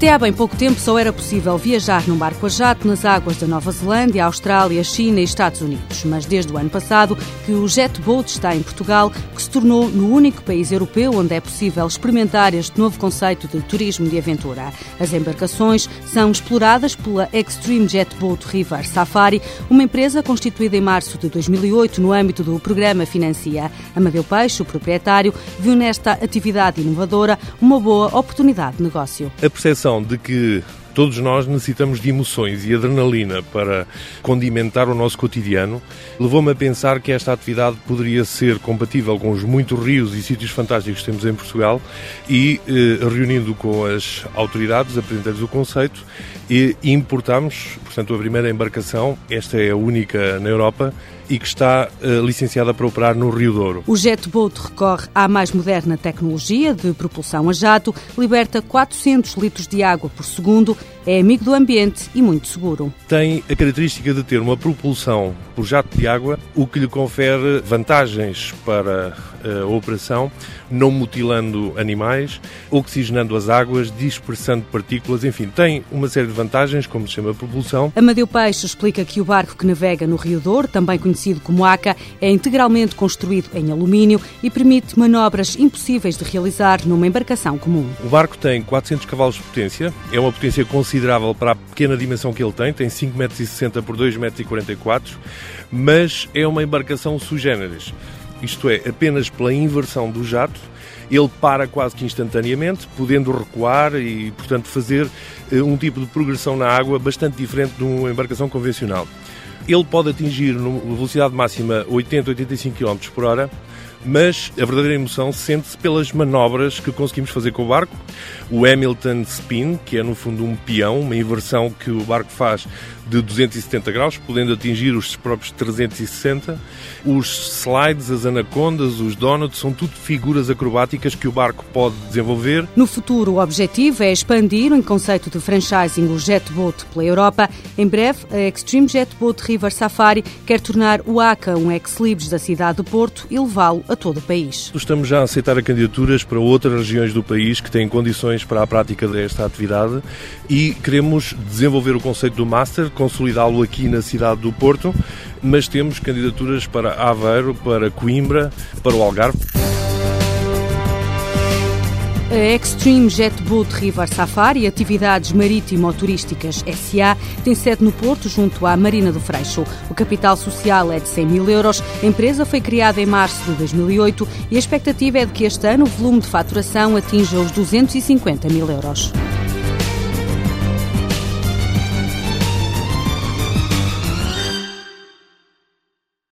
Até há bem pouco tempo só era possível viajar num barco a jato nas águas da Nova Zelândia, Austrália, China e Estados Unidos. Mas desde o ano passado que o Jet Boat está em Portugal, que se tornou no único país europeu onde é possível experimentar este novo conceito de turismo de aventura. As embarcações são exploradas pela Extreme Jet Boat River Safari, uma empresa constituída em março de 2008 no âmbito do programa Financia. Amadeu Peixe, o proprietário, viu nesta atividade inovadora uma boa oportunidade de negócio. A percepção de que Todos nós necessitamos de emoções e adrenalina para condimentar o nosso cotidiano. Levou-me a pensar que esta atividade poderia ser compatível com os muitos rios e sítios fantásticos que temos em Portugal e, eh, reunindo com as autoridades, apresentei-lhes o conceito e importámos, portanto, a primeira embarcação, esta é a única na Europa, e que está uh, licenciada para operar no Rio Douro. O Jetboat recorre à mais moderna tecnologia de propulsão a jato, liberta 400 litros de água por segundo, é amigo do ambiente e muito seguro. Tem a característica de ter uma propulsão por jato de água, o que lhe confere vantagens para a operação, não mutilando animais, oxigenando as águas, dispersando partículas, enfim, tem uma série de vantagens, como se chama a propulsão. Amadeu Peixe explica que o barco que navega no Rio Douro, também conhecido como ACA, é integralmente construído em alumínio e permite manobras impossíveis de realizar numa embarcação comum. O barco tem 400 cavalos de potência, é uma potência considerável para a pequena dimensão que ele tem, tem 5,60 m por 2,44 m, mas é uma embarcação sui generis isto é, apenas pela inversão do jato, ele para quase que instantaneamente, podendo recuar e, portanto, fazer eh, um tipo de progressão na água bastante diferente de uma embarcação convencional. Ele pode atingir, numa velocidade máxima, 80, 85 km por hora, mas a verdadeira emoção sente-se pelas manobras que conseguimos fazer com o barco. O Hamilton Spin, que é no fundo um peão, uma inversão que o barco faz de 270 graus, podendo atingir os próprios 360. Os slides, as anacondas, os donuts, são tudo figuras acrobáticas que o barco pode desenvolver. No futuro, o objetivo é expandir o conceito de franchising o Jetboat pela Europa. Em breve, a Extreme Jetboat River Safari quer tornar o ACA um ex-libris da cidade do Porto e levá-lo a todo o país. Estamos já a aceitar candidaturas para outras regiões do país que têm condições para a prática desta atividade e queremos desenvolver o conceito do Master, consolidá-lo aqui na cidade do Porto, mas temos candidaturas para Aveiro, para Coimbra, para o Algarve. A Extreme Jet Boat River Safari, atividades marítimo-turísticas SA, tem sede no Porto, junto à Marina do Freixo. O capital social é de 100 mil euros. A empresa foi criada em março de 2008 e a expectativa é de que este ano o volume de faturação atinja os 250 mil euros.